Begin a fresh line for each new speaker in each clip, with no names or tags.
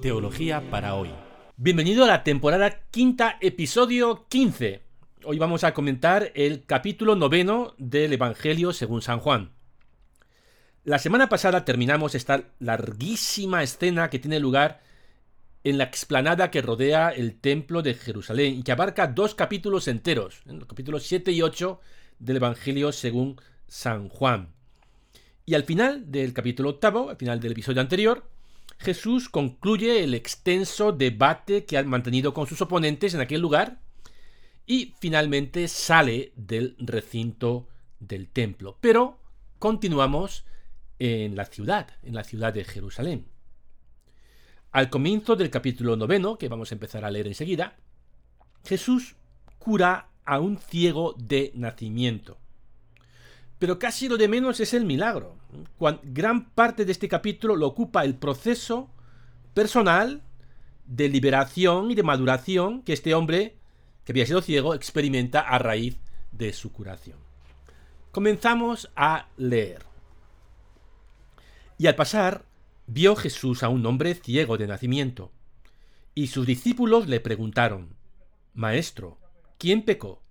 Teología para hoy. Bienvenido a la temporada quinta, episodio 15. Hoy vamos a comentar el capítulo noveno del Evangelio según San Juan. La semana pasada terminamos esta larguísima escena que tiene lugar en la explanada que rodea el templo de Jerusalén y que abarca dos capítulos enteros, los capítulos 7 y 8 del Evangelio según San Juan. Y al final del capítulo octavo, al final del episodio anterior, Jesús concluye el extenso debate que han mantenido con sus oponentes en aquel lugar y finalmente sale del recinto del templo. Pero continuamos en la ciudad, en la ciudad de Jerusalén. Al comienzo del capítulo noveno, que vamos a empezar a leer enseguida, Jesús cura a un ciego de nacimiento. Pero casi lo de menos es el milagro. gran parte de este capítulo lo ocupa el proceso personal de liberación y de maduración que este hombre, que había sido ciego, experimenta a raíz de su curación. Comenzamos a leer. Y al pasar, vio Jesús a un hombre ciego de nacimiento. Y sus discípulos le preguntaron, Maestro, ¿quién pecó?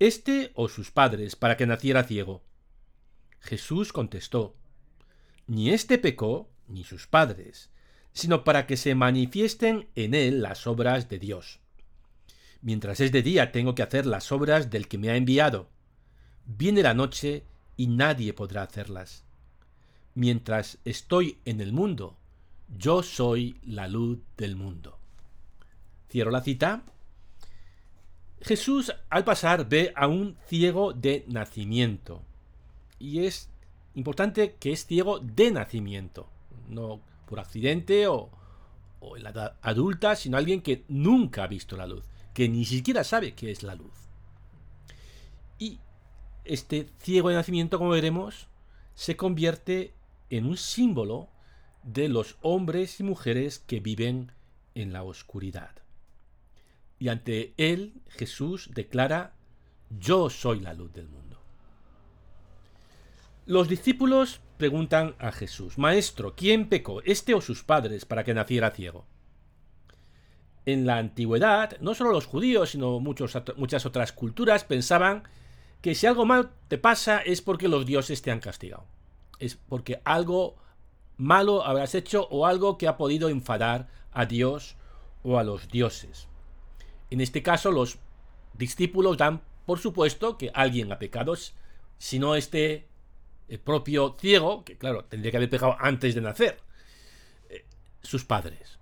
¿Este o sus padres para que naciera ciego? Jesús contestó, Ni éste pecó, ni sus padres, sino para que se manifiesten en él las obras de Dios. Mientras es de día tengo que hacer las obras del que me ha enviado. Viene la noche y nadie podrá hacerlas. Mientras estoy en el mundo, yo soy la luz del mundo. Cierro la cita. Jesús al pasar ve a un ciego de nacimiento y es importante que es ciego de nacimiento, no por accidente o, en la edad adulta, sino alguien que nunca ha visto la luz, que ni siquiera sabe qué es la luz. Y este ciego de nacimiento, como veremos, se convierte en un símbolo de los hombres y mujeres que viven en la oscuridad. Y ante él Jesús declara, yo soy la luz del mundo. Los discípulos preguntan a Jesús, Maestro, ¿quién pecó, este o sus padres, para que naciera ciego? En la antigüedad, no solo los judíos, sino muchas otras culturas pensaban que si algo mal te pasa es porque los dioses te han castigado. Es porque algo malo habrás hecho o algo que ha podido enfadar a Dios o a los dioses. En este caso, los discípulos dan por supuesto que alguien ha pecado, si no este el propio ciego, que claro, tendría que haber pecado antes de nacer, eh, sus padres.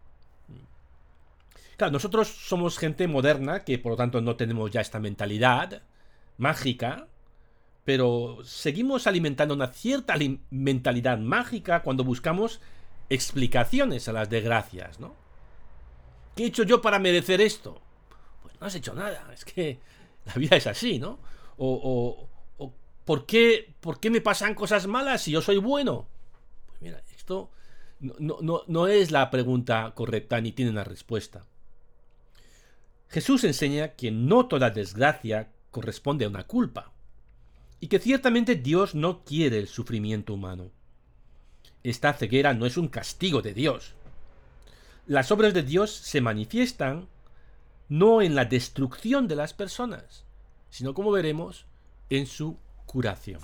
Claro, nosotros somos gente moderna, que por lo tanto no tenemos ya esta mentalidad mágica, pero seguimos alimentando una cierta mentalidad mágica cuando buscamos explicaciones a las desgracias, ¿no? ¿Qué he hecho yo para merecer esto? Pues no has hecho nada, es que la vida es así, ¿no? O, ¿Por qué, ¿Por qué me pasan cosas malas si yo soy bueno? Pues mira, esto no, no, no es la pregunta correcta ni tiene una respuesta. Jesús enseña que no toda desgracia corresponde a una culpa y que ciertamente Dios no quiere el sufrimiento humano. Esta ceguera no es un castigo de Dios. Las obras de Dios se manifiestan no en la destrucción de las personas, sino como veremos, en su curación.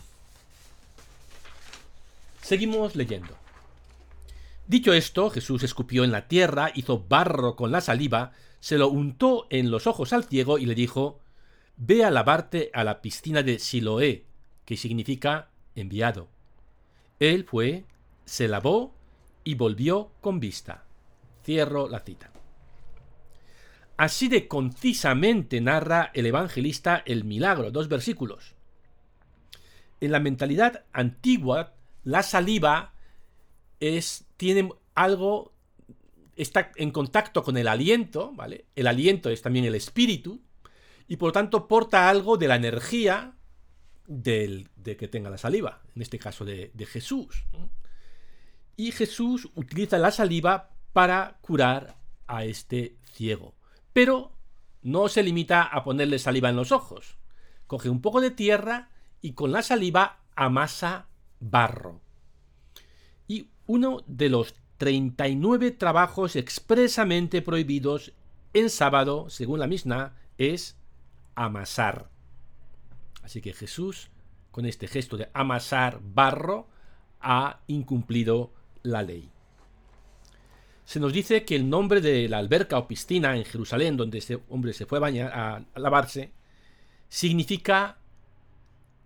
Seguimos leyendo. Dicho esto, Jesús escupió en la tierra, hizo barro con la saliva, se lo untó en los ojos al ciego y le dijo, Ve a lavarte a la piscina de Siloé, que significa enviado. Él fue, se lavó y volvió con vista. Cierro la cita. Así de concisamente narra el evangelista el milagro, dos versículos en la mentalidad antigua, la saliva tiene algo, está en contacto con el aliento, ¿vale? El aliento es también el espíritu, y por lo tanto porta algo de la energía de que tenga la saliva, en este caso de Jesús. Y Jesús utiliza la saliva para curar a este ciego. Pero no se limita a ponerle saliva en los ojos. Coge un poco de tierra y con la saliva amasa barro. Y uno de los 39 trabajos expresamente prohibidos en sábado, según la Mishnah, es amasar. Así que Jesús, con este gesto de amasar barro, ha incumplido la ley. Se nos dice que el nombre de la alberca o piscina en Jerusalén, donde este hombre se fue a bañar, a lavarse, significa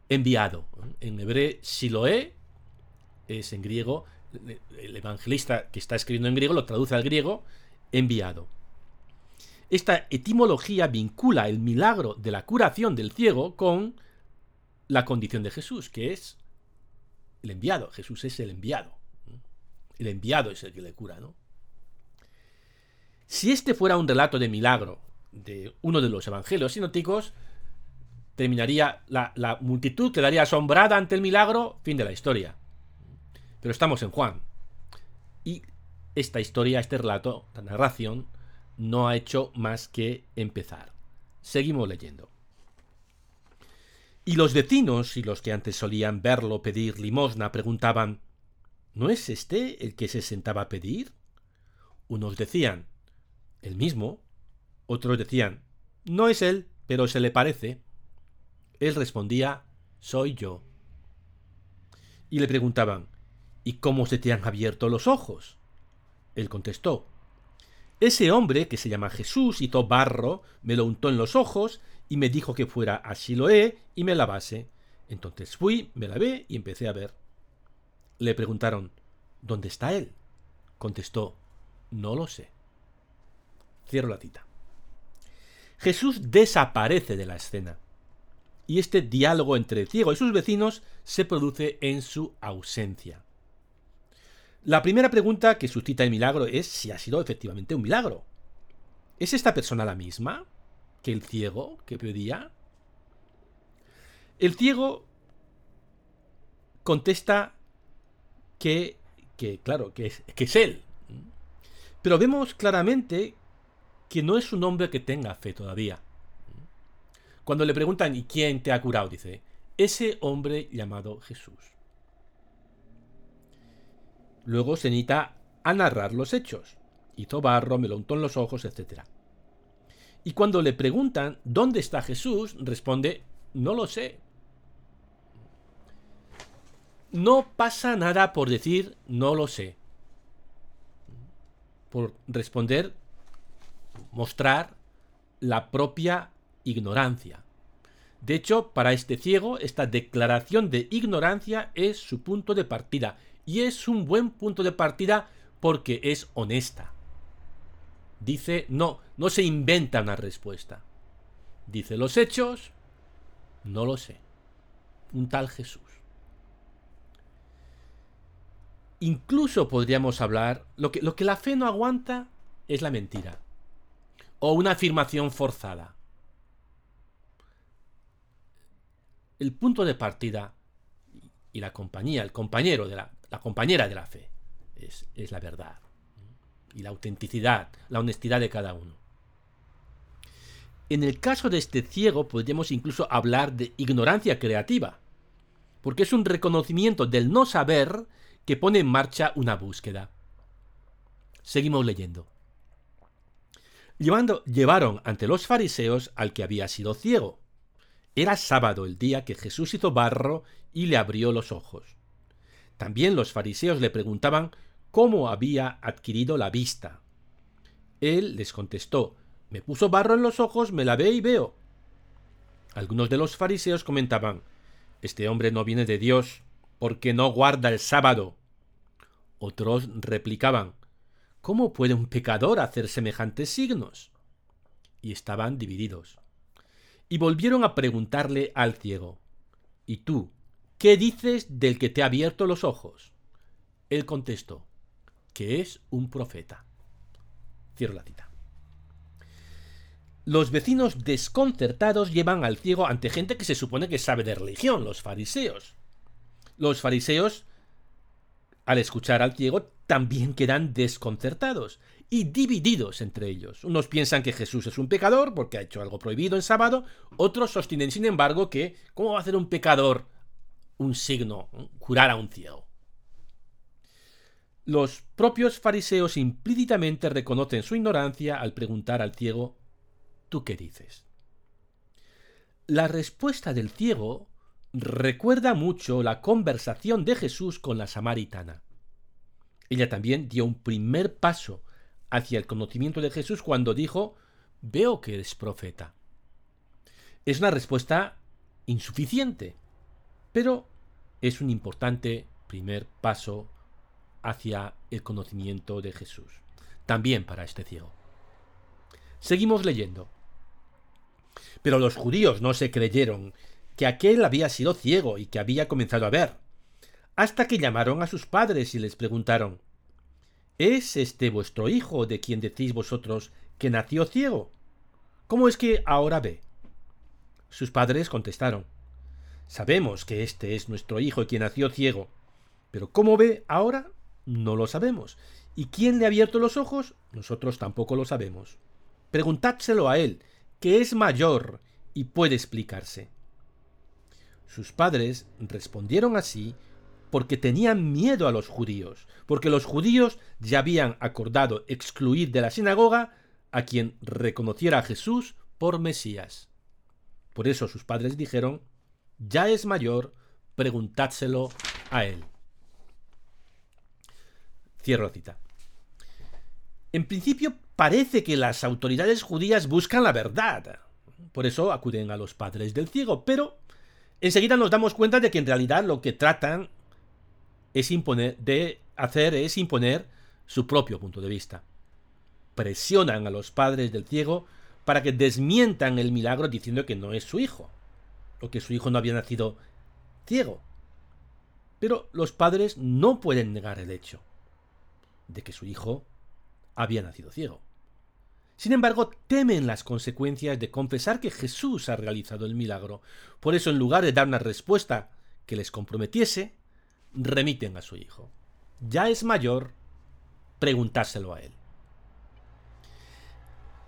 enviado. En hebreo, Siloé es en griego, el evangelista que está escribiendo en griego lo traduce al griego, enviado. Esta etimología vincula el milagro de la curación del ciego con la condición de Jesús, que es el enviado. Jesús es el enviado. El enviado es el que le cura, ¿no? Si este fuera un relato de milagro de uno de los evangelios sinóticos, terminaría la, multitud quedaría asombrada ante el milagro, fin de la historia. Pero estamos en Juan. Y esta historia, este relato, la narración, no ha hecho más que empezar. Seguimos leyendo. Y los vecinos y los que antes solían verlo pedir limosna preguntaban ¿No es este el que se sentaba a pedir? Unos decían ¿El mismo? Otros decían No es él, pero se le parece. Él respondía Soy yo. Y le preguntaban ¿Y cómo se te han abierto los ojos? Él contestó ese hombre, que se llama Jesús, hizo barro, me lo untó en los ojos y me dijo que fuera a Siloé y me lavase. Entonces fui, me lavé y empecé a ver. Le preguntaron, ¿dónde está él? Contestó, no lo sé. Cierro la cita. Jesús desaparece de la escena y este diálogo entre el ciego y sus vecinos se produce en su ausencia. La primera pregunta que suscita el milagro es si ha sido efectivamente un milagro. ¿Es esta persona la misma que el ciego que pedía? El ciego contesta que, que claro, que es, que es él. Pero vemos claramente que no es un hombre que tenga fe todavía. Cuando le preguntan ¿y quién te ha curado? Dice, ese hombre llamado Jesús. Luego se necesita a narrar los hechos. Hizo barro, me lo untó en los ojos, etc. Y cuando le preguntan dónde está Jesús, responde, no lo sé. No pasa nada por decir no lo sé. Por responder, mostrar la propia ignorancia. De hecho, para este ciego, esta declaración de ignorancia es su punto de partida y es un buen punto de partida porque es honesta. Dice, no, no se inventa una respuesta. Dice los hechos, no lo sé. Un tal Jesús. Incluso podríamos hablar, lo que, lo que la fe no aguanta es la mentira. O una afirmación forzada. El punto de partida y la compañía, el compañero de la, compañera de la fe. Es, es la verdad. Y la autenticidad, la honestidad de cada uno. En el caso de este ciego podríamos incluso hablar de ignorancia creativa, porque es un reconocimiento del no saber que pone en marcha una búsqueda. Seguimos leyendo. Llevando, llevaron ante los fariseos al que había sido ciego. Era sábado el día que Jesús hizo barro y le abrió los ojos. También los fariseos le preguntaban cómo había adquirido la vista. Él les contestó, me puso barro en los ojos, me lavé y veo. Algunos de los fariseos comentaban, este hombre no viene de Dios, porque no guarda el sábado. Otros replicaban, ¿cómo puede un pecador hacer semejantes signos? Y estaban divididos. Y volvieron a preguntarle al ciego, ¿y tú ¿Qué dices del que te ha abierto los ojos? Él contestó, que es un profeta. Cierro la cita. Los vecinos desconcertados llevan al ciego ante gente que se supone que sabe de religión, los fariseos. Los fariseos, al escuchar al ciego, también quedan desconcertados y divididos entre ellos. Unos piensan que Jesús es un pecador porque ha hecho algo prohibido en sábado, otros sostienen, sin embargo, que ¿cómo va a hacer un pecador un signo, curar a un ciego. los propios fariseos implícitamente reconocen su ignorancia al preguntar al ciego, ¿tú qué dices? La respuesta del ciego recuerda mucho la conversación de Jesús con la samaritana. Ella también dio un primer paso hacia el conocimiento de Jesús cuando dijo, veo que eres profeta. Es una respuesta insuficiente, pero es un importante primer paso hacia el conocimiento de Jesús, también para este ciego. Seguimos leyendo. Pero los judíos no se creyeron que aquel había sido ciego y que había comenzado a ver, hasta que llamaron a sus padres y les preguntaron, ¿Es este vuestro hijo de quien decís vosotros que nació ciego? ¿Cómo es que ahora ve? Sus padres contestaron, Sabemos que este es nuestro hijo quien nació ciego, pero ¿cómo ve ahora? No lo sabemos. ¿Y quién le ha abierto los ojos? Nosotros tampoco lo sabemos. Preguntádselo a él, que es mayor y puede explicarse. Sus padres respondieron así porque tenían miedo a los judíos, porque los judíos ya habían acordado excluir de la sinagoga a quien reconociera a Jesús por Mesías. Por eso sus padres dijeron, ya es mayor, preguntádselo a él. Cierro cita. En principio parece que las autoridades judías buscan la verdad. Por eso acuden a los padres del ciego, pero enseguida nos damos cuenta de que en realidad lo que tratan es imponer, de hacer es imponer su propio punto de vista. Presionan a los padres del ciego para que desmientan el milagro diciendo que no es su hijo, o que su hijo no había nacido ciego. Pero los padres no pueden negar el hecho de que su hijo había nacido ciego. Sin embargo, temen las consecuencias de confesar que Jesús ha realizado el milagro. Por eso, en lugar de dar una respuesta que les comprometiese, remiten a su hijo. Ya es mayor, preguntárselo a él.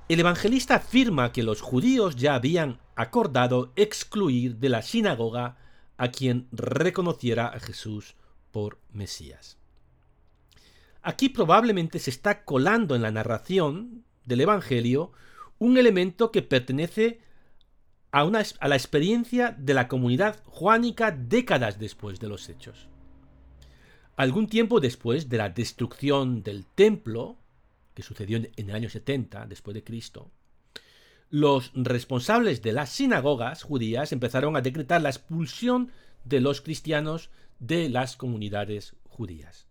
El evangelista afirma que los judíos ya habían acordado excluir de la sinagoga a quien reconociera a Jesús por Mesías. Aquí probablemente se está colando en la narración del Evangelio un elemento que pertenece a, la experiencia de la comunidad juánica décadas después de los hechos. Algún tiempo después de la destrucción del templo, que sucedió en el año 70 después de Cristo, los responsables de las sinagogas judías empezaron a decretar la expulsión de los cristianos de las comunidades judías.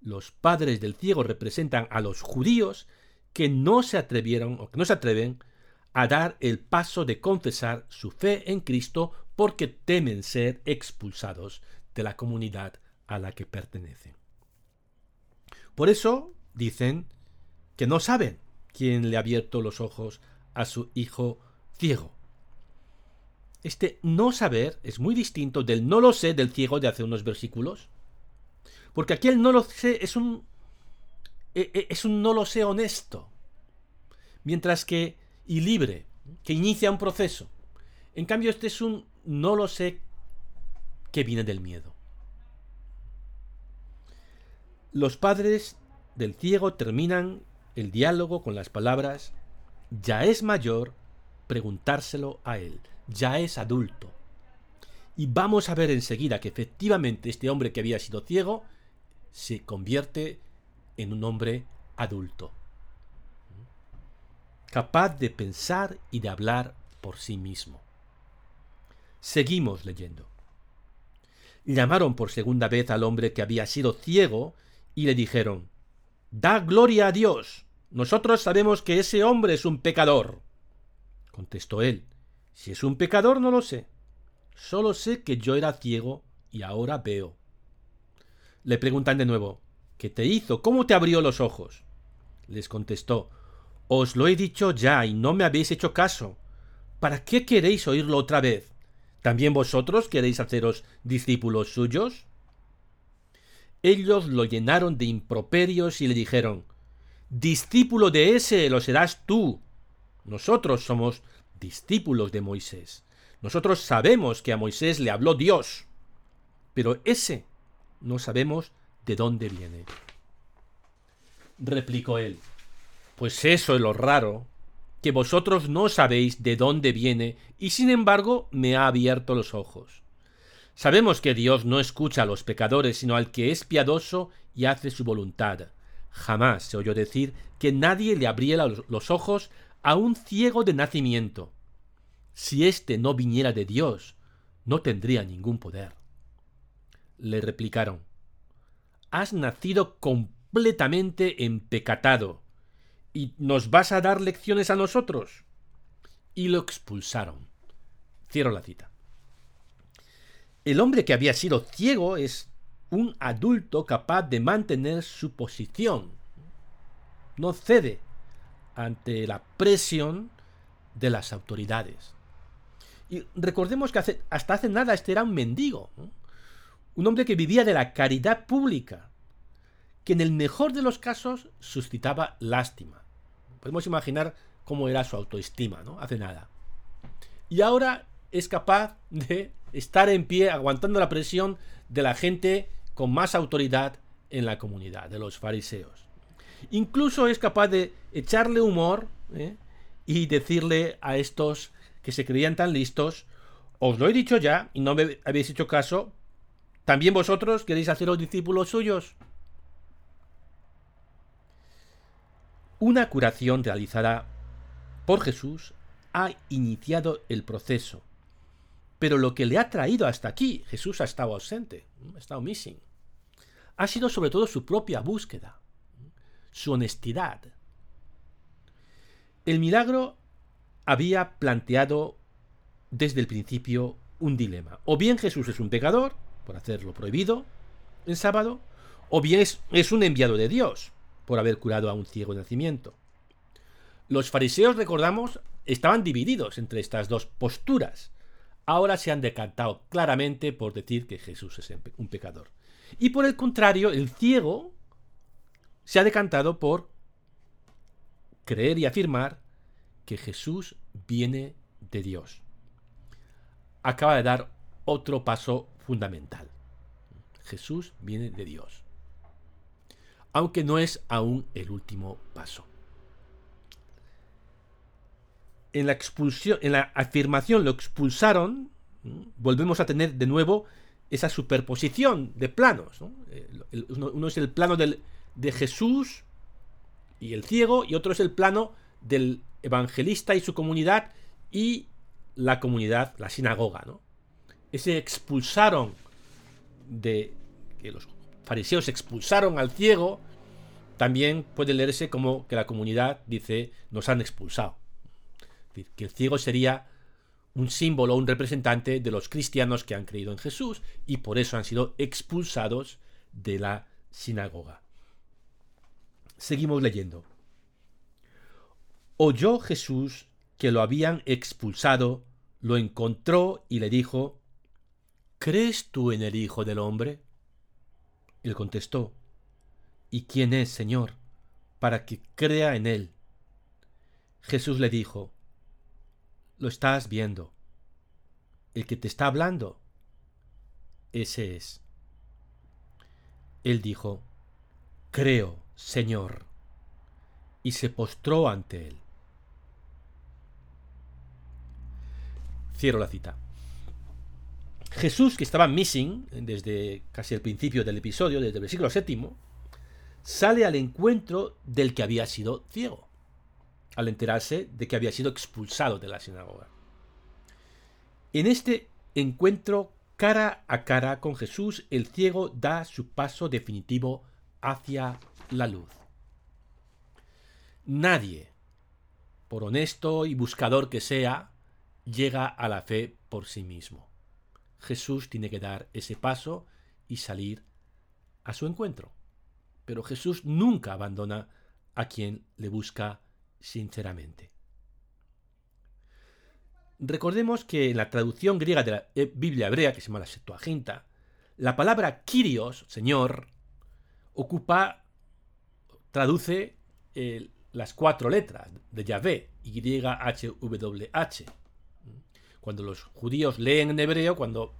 Los padres del ciego representan a los judíos que no se atrevieron o que no se atreven a dar el paso de confesar su fe en Cristo porque temen ser expulsados de la comunidad a la que pertenecen. Por eso dicen que no saben quién le ha abierto los ojos a su hijo ciego. Este no saber es muy distinto del no lo sé del ciego de hace unos versículos, porque aquel no lo sé es un. E, e, es un no lo sé honesto. Mientras que. y libre, que inicia un proceso. En cambio, este es un no lo sé que viene del miedo. Los padres del ciego terminan el diálogo con las palabras ya es mayor preguntárselo a él, ya es adulto. Y vamos a ver enseguida que efectivamente este hombre que había sido ciego se convierte en un hombre adulto, capaz de pensar y de hablar por sí mismo. Seguimos leyendo. Llamaron por segunda vez al hombre que había sido ciego y le dijeron, Da gloria a Dios. Nosotros sabemos que ese hombre es un pecador. Contestó él, Si es un pecador no lo sé. Solo sé que yo era ciego y ahora veo. Le preguntan de nuevo, ¿qué te hizo? ¿Cómo te abrió los ojos? Les contestó, Os lo he dicho ya y no me habéis hecho caso. ¿Para qué queréis oírlo otra vez? ¿También vosotros queréis haceros discípulos suyos? Ellos lo llenaron de improperios y le dijeron, Discípulo de ese lo serás tú. Nosotros somos discípulos de Moisés. Nosotros sabemos que a Moisés le habló Dios. Pero ese no sabemos de dónde viene. Replicó él, pues eso es lo raro, que vosotros no sabéis de dónde viene y sin embargo me ha abierto los ojos. Sabemos que Dios no escucha a los pecadores, sino al que es piadoso y hace su voluntad. Jamás se oyó decir que nadie le abriera los ojos a un ciego de nacimiento. Si éste no viniera de Dios, no tendría ningún poder. Le replicaron, Has nacido completamente empecatado, y nos vas a dar lecciones a nosotros. Y lo expulsaron. Cierro la cita. El hombre que había sido ciego es un adulto capaz de mantener su posición. No cede ante la presión de las autoridades. Y recordemos que hasta hace nada este era un mendigo, un hombre que vivía de la caridad pública, que en el mejor de los casos suscitaba lástima. Podemos imaginar cómo era su autoestima, ¿no? Hace nada. Y ahora es capaz de estar en pie aguantando la presión de la gente con más autoridad en la comunidad, de los fariseos. Incluso es capaz de echarle humor ¿eh? y decirle a estos que se creían tan listos, os lo he dicho ya y no me habéis hecho caso, ¿también vosotros queréis haceros discípulos suyos? Una curación realizada por Jesús ha iniciado el proceso pero lo que le ha traído hasta aquí, Jesús ha estado ausente, ha estado missing, ha sido sobre todo su propia búsqueda, su honestidad. El milagro había planteado desde el principio un dilema. O bien Jesús es un pecador, por hacer lo prohibido en sábado, o bien es, es, un enviado de Dios, por haber curado a un ciego de nacimiento. Los fariseos, recordamos, estaban divididos entre estas dos posturas ahora se han decantado claramente por decir que Jesús es un pecador. Y por el contrario, el ciego se ha decantado por creer y afirmar que Jesús viene de Dios. Acaba de dar otro paso fundamental. Jesús viene de Dios. Aunque no es aún el último paso en la expulsión, en la afirmación lo expulsaron, volvemos a tener de nuevo esa superposición de planos. uno, es el plano de Jesús y el ciego, y otro es el plano del evangelista y su comunidad y la comunidad, la sinagoga. ¿no? Ese expulsaron de que los fariseos expulsaron al ciego, también puede leerse como que la comunidad dice nos han expulsado que el ciego sería un símbolo, un representante de los cristianos que han creído en Jesús y por eso han sido expulsados de la sinagoga. Seguimos leyendo. Oyó Jesús que lo habían expulsado, lo encontró y le dijo, ¿Crees tú en el Hijo del Hombre? Él contestó, ¿Y quién es, Señor, para que crea en él? Jesús le dijo, lo estás viendo. El que te está hablando, ese es. Él dijo, Creo, Señor, y se postró ante él. Cierro la cita. Jesús, que estaba missing desde casi el principio del episodio, desde el versículo séptimo, sale al encuentro del que había sido ciego al enterarse de que había sido expulsado de la sinagoga. En este encuentro cara a cara con Jesús, el ciego da su paso definitivo hacia la luz. Nadie, por honesto y buscador que sea, llega a la fe por sí mismo. Jesús tiene que dar ese paso y salir a su encuentro. Pero Jesús nunca abandona a quien le busca sinceramente. Recordemos que en la traducción griega de la eh, Biblia hebrea, que se llama la Septuaginta, la palabra Kyrios, Señor, ocupa, traduce eh, las cuatro letras de Yahvé, Y-H-W-H. Cuando los judíos leen en hebreo, cuando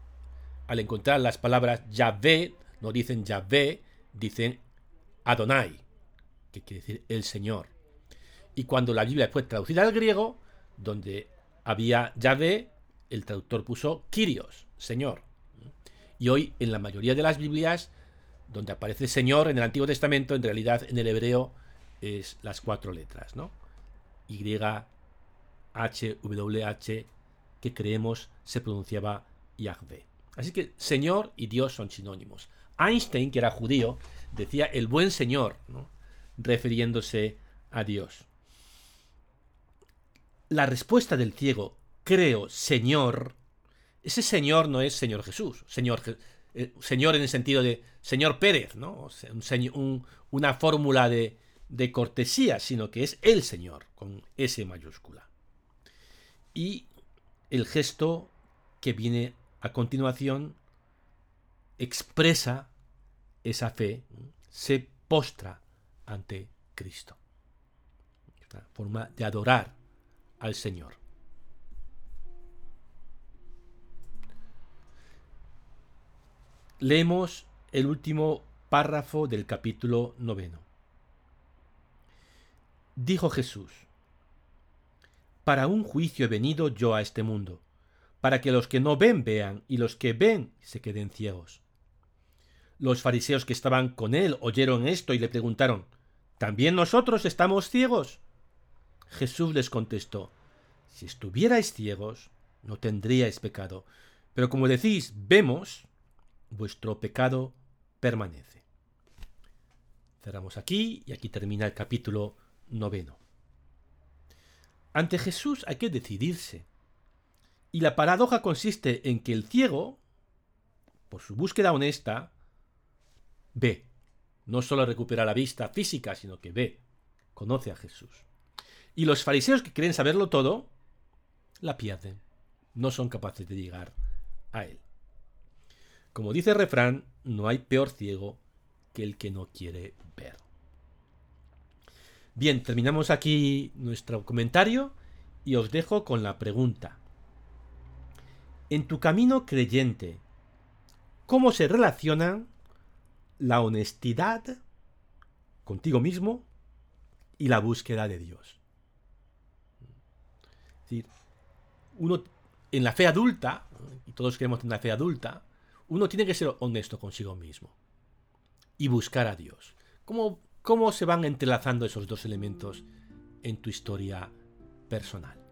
al encontrar las palabras Yahvé, no dicen Yahvé, dicen Adonai, que quiere decir el Señor. Y cuando la Biblia fue traducida al griego, donde había Yahvé, el traductor puso Kyrios, Señor. Y hoy en la mayoría de las Biblias, donde aparece Señor en el Antiguo Testamento, en realidad en el hebreo es las cuatro letras, ¿no? Y, H, W, H, que creemos se pronunciaba Yahvé. Así que Señor y Dios son sinónimos. Einstein, que era judío, decía el buen Señor, ¿no? refiriéndose a Dios. La respuesta del ciego, creo, Señor, ese Señor no es Señor Jesús, Señor, eh, señor en el sentido de Señor Pérez, ¿no? una fórmula de, de cortesía, sino que es el Señor, con S mayúscula. Y el gesto que viene a continuación expresa esa fe, se postra ante Cristo. Una forma de adorar al Señor. Leemos el último párrafo del capítulo noveno. Dijo Jesús, Para un juicio he venido yo a este mundo, para que los que no ven vean y los que ven se queden ciegos. Los fariseos que estaban con él oyeron esto y le preguntaron, ¿También nosotros estamos ciegos? Jesús les contestó, Si estuvierais ciegos, no tendríais pecado, pero como decís, vemos, vuestro pecado permanece. Cerramos aquí y aquí termina el capítulo noveno. Ante Jesús hay que decidirse. Y la paradoja consiste en que el ciego, por su búsqueda honesta, ve. No solo recupera la vista física, sino que ve, conoce a Jesús. Y los fariseos que creen saberlo todo, la pierden. No son capaces de llegar a él. Como dice el refrán, no hay peor ciego que el que no quiere ver. Bien, terminamos aquí nuestro comentario y os dejo con la pregunta. En tu camino creyente, ¿cómo se relacionan la honestidad contigo mismo y la búsqueda de Dios? Es decir, uno en la fe adulta, y todos queremos tener una fe adulta, uno tiene que ser honesto consigo mismo y buscar a Dios. ¿Cómo, ¿Cómo se van entrelazando esos dos elementos en tu historia personal?